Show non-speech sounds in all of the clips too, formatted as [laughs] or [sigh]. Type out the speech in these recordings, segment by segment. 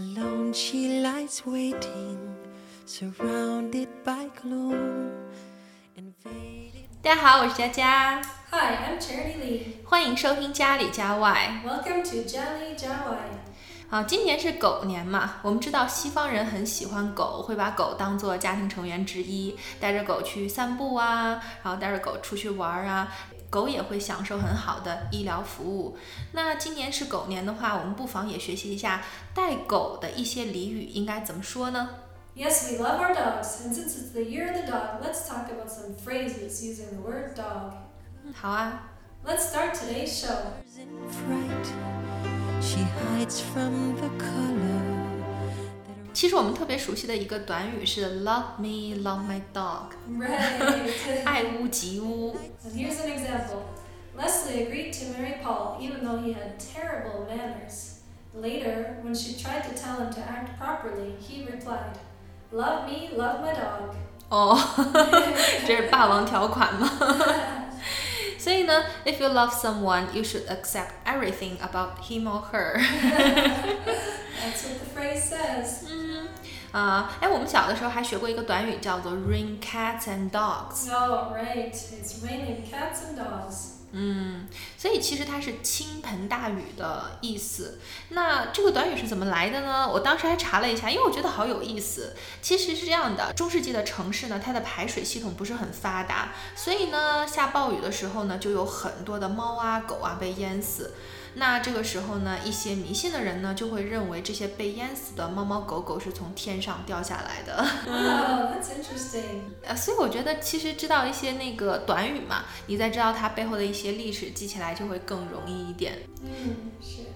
Alone she lies waiting, surrounded by gloom. Invaded 大家好，我是佳佳， Hi, I'm Charity Lee. 欢迎收听家里家外。 Welcome to Jali Jawai. 啊，今年是狗年嘛，我们知道西方人很喜欢狗，会把狗当做家庭成员之一，带着狗去散步啊，然后带着狗出去玩啊。狗也会享受很好的医疗服务。那今年是狗年的话，我们不妨也学习一下带狗的一些俚语应该怎么说呢？ Yes, we love our dogs, and since it's the year of the dog, let's talk about some phrases using the word dog. 好啊， Let's start today's show. in fright, she hides from the color. 其实我们特别熟悉的一个短语是 love me, love my dog， Right. 爱屋及乌。 and here's an example. Leslie agreed to marry Paul even though he had terrible manners. Later, when she tried to tell him to act properly, he replied, Love me, love my dog. [laughs] 哦，这是霸王条款吗？ [laughs] [laughs] 所以呢，if you love someone, you should accept everything about him or her 。 [laughs] That's what the phrase says. 嗯，[laughs] 啊、哎，我们小的时候还学过一个短语叫做 rain cats and dogs。 Oh, right. It's raining cats and dogs. 嗯，所以其实它是倾盆大雨的意思。那这个短语是怎么来的呢？我当时还查了一下，因为我觉得好有意思。其实是这样的，中世纪的城市呢，它的排水系统不是很发达，所以呢，下暴雨的时候呢，就有很多的猫啊、狗啊被淹死。那这个时候呢，一些迷信的人呢，就会认为这些被淹死的猫猫狗狗是从天上掉下来的。[laughs] [laughs] Oh, that's interesting. 呃，所以我觉得其实知道一些那个短语嘛，你再知道它背后的一些历史，记起来就会更容易一点。Mm, sure.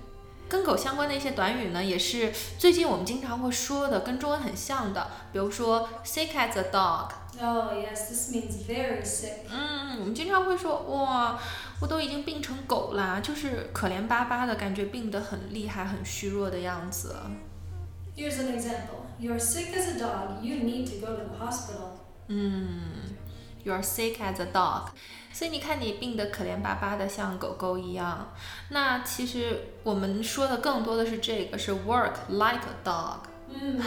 跟狗相关的一些短语呢，也是最近我们经常会说的，跟中文很像的，比如说 sick as a dog。Oh, yes, this means very sick. 嗯，我们经常会说哇，我都已经病成狗啦，就是可怜巴巴的感觉，病得很厉害、很虚弱的样子。Here's an example. You're sick as a dog. You need to go to the hospital. 嗯，You're sick as a dog，所以你看你病得可怜巴巴的，像狗狗一样。那其实我们说的更多的是这个，是 work like a dog，Mm,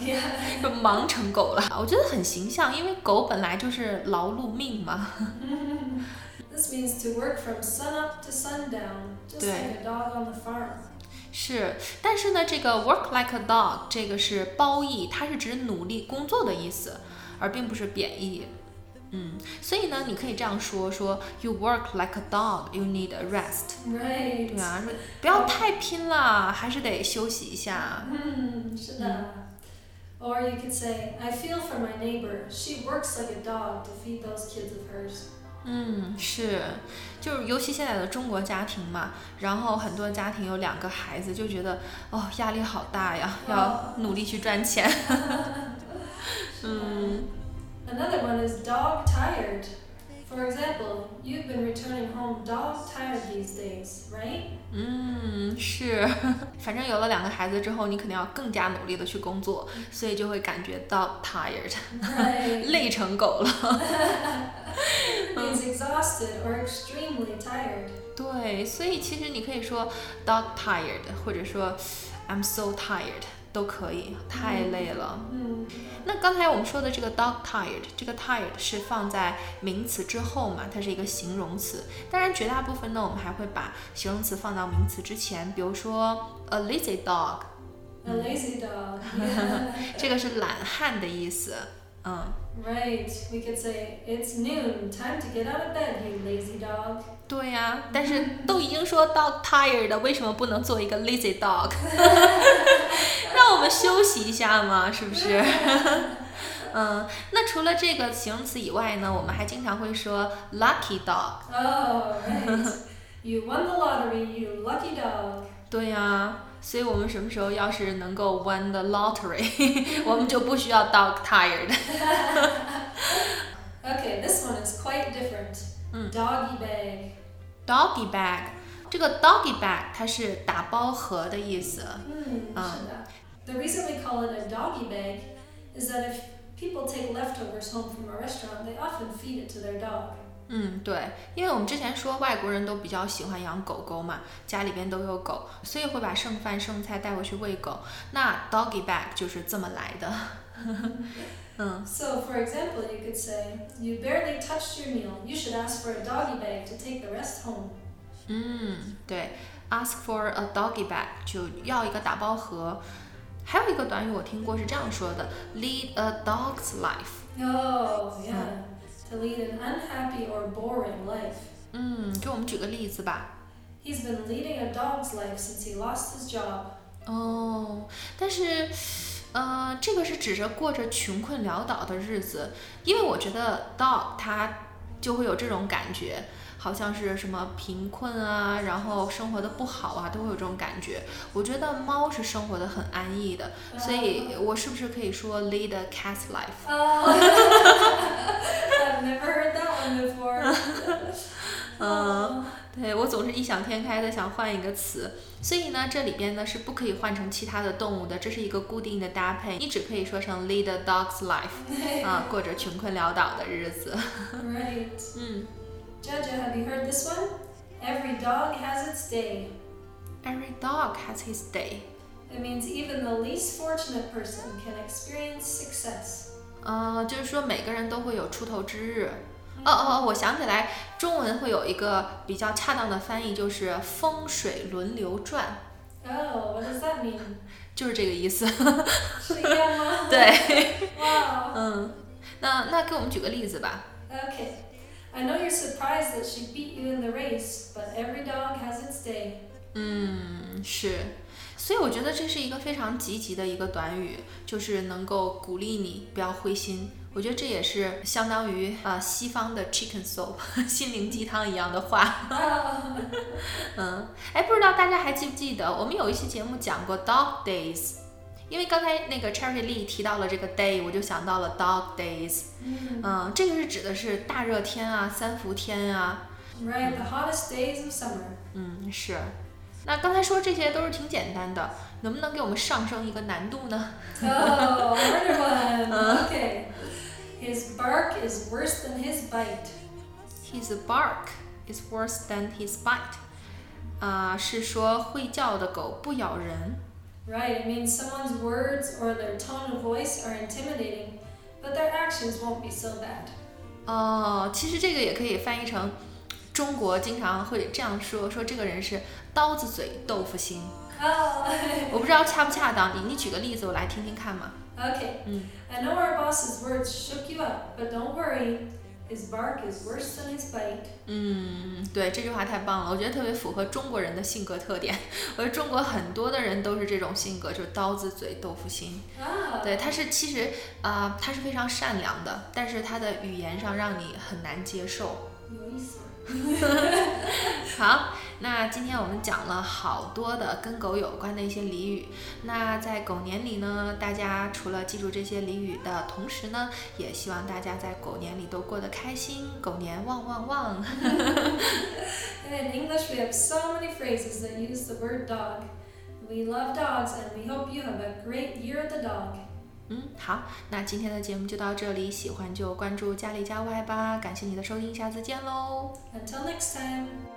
yeah. 就忙成狗了。我觉得很形象，因为狗本来就是劳碌命嘛。This means to work from sun up to sundown, just like a dog on the farm. 是，但是呢，这个 work like a dog 这个是褒义，它是指努力工作的意思，而并不是贬义。嗯，所以呢，你可以这样说：说 you work like a dog, you need a rest。 Right. 对啊，说不要太拼了，还是得休息一下。 Hmm, should I? Or you could say, I feel for my neighbor. She works like a dog to feed those kids of hers. 嗯，是，就是尤其现在的中国家庭嘛，然后很多家庭有两个孩子，就觉得哦压力好大呀，要努力去赚钱。嗯 [laughs] Another one is dog tired. For example, you've been returning home dog tired these days, right? 嗯，是，反正有了两个孩子之后，你肯定要更加努力的去工作，所以就会感觉到 [laughs] tired， Right. 累成狗了。 It means [laughs] [laughs] exhausted or extremely tired. 对，所以其实你可以说 dog tired，或者说 I'm so tired 都可以，太累了。 Hmm. 那刚才我们说的这个 dog tired，这个 tired 是放在名词之后嘛，它是一个形容词。当然，绝大部分呢，我们还会把形容词放到名词之前，比如说 a lazy dog， A lazy dog. Yeah. 这个是懒汉的意思。嗯， right. [laughs] We could say, It's noon. Time to get out of bed, you lazy dog. 对呀、但是都已经说 dog tired 了，为什么不能做一个 lazy dog？ [laughs] 让我们休息一下嘛，是不是？嗯，那除了这个形容词以外呢，我们还经常会说 lucky dog。Oh, right. you won the lottery, you lucky dog. 对呀、所以我们什么时候要是能够 win the lottery，我们就不需要 dog tired。Okay, this one is quite different. Mm. Doggy bag. doggy bag，这个 doggy bag 它是打包盒的意思。Hmm, Um. should I? The reason we call it a doggy bag is that if people take leftovers home from a restaurant, they often feed it to their dog. 嗯，对，因为我们之前说外国人都比较喜欢养狗狗嘛，家里边都有狗，所以会把剩饭剩菜带回去喂狗。那 doggy bag 就是这么来的。嗯 So, for example, you could say, You barely touched your meal. You should ask for a doggy bag to take the rest home. 嗯，对，ask for a doggy bag 就要一个打包盒。 还有一个短语我听过是这样说的，lead a dog's life。 Oh, yeah. To lead an unhappy or boring life. 嗯，给我们举个例子吧。 He's been leading a dog's life since he lost his job. 哦，但是，呃，这个是指着过着穷困潦倒的日子，因为我觉得 dog 它就会有这种感觉， 好像是什么贫困啊，然后生活的不好啊，都会有这种感觉。我觉得猫是生活的很安逸的，所以我是不是可以说 lead a cat's life？Oh, I've never heard that one before. [laughs] 嗯，对我总是异想天开的想换一个词，所以呢，这里边呢是不可以换成其他的动物的，这是一个固定的搭配，你只可以说成 lead a dog's life，[laughs] 啊，过着穷困潦倒的日子。[laughs] right. 嗯 Jaja, have you heard this one? Every dog has its day. ，Every dog has his day。 It means even the least fortunate person can experience success. 呃，就是说每个人都会有出头之日。哦哦哦，我想起来，中文会有一个比较恰当的翻译，就是风水轮流转， Oh, what does that mean? 就是这个意思。是一样吗？对， Wow. 嗯，那那给我们举个例子吧。 Okay. [laughs] [laughs] I know you're surprised that she beat you in the race, but every dog has its day. 嗯，是，所以我觉得这是一个非常积极的一个短语，就是能够鼓励你不要灰心。我觉得这也是相当于呃西方的 chicken soup 心灵鸡汤一样的话。Oh, 嗯，哎，不知道大家还记不记得，我们有一期节目讲过 dog days，因为刚才那个 Cherry Lee 提到了这个 day，我就想到了 dog days。mm. 嗯，这个是指的是大热天啊，三伏天啊。Right, the hottest days of summer. 嗯，是。那刚才说这些都是挺简单的，能不能给我们上升一个难度呢？Oh, harder one. Okay. His bark is worse than his bite. His bark is worse than his bite。啊、是说会叫的狗不咬人。Right, it means someone's words or their tone of voice are intimidating, but their actions won't be so bad. 哦，其实这个也可以翻译成中国经常会这样说，说这个人是刀子嘴豆腐心。 Oh, 我不知道恰不恰当，你你举个例子我来听听看嘛。 okay. [laughs] Mm. I know our boss's words shook you up, but don't worry. His bark is worse than his bite. 嗯，对，这句话太棒了，我觉得特别符合中国人的性格特点。[laughs] 我觉得中国很多的人都是这种性格，就是刀子嘴豆腐心。Ah. 对，他是其实啊、呃他是非常善良的，但是他的语言上让你很难接受。有意思。[laughs] 好，那今天我们讲了好多的跟狗有关的一些俚语。那在狗年里呢，大家除了记住这些俚语的同时呢，也希望大家在狗年里都过得开心，狗年旺旺旺。In English, we have so many phrases that use the word dog. We love dogs, and we hope you have a great year of the dog. 嗯，好，那今天的节目就到这里，喜欢就关注家里家外吧。感谢你的收听，下次见喽。Until next time.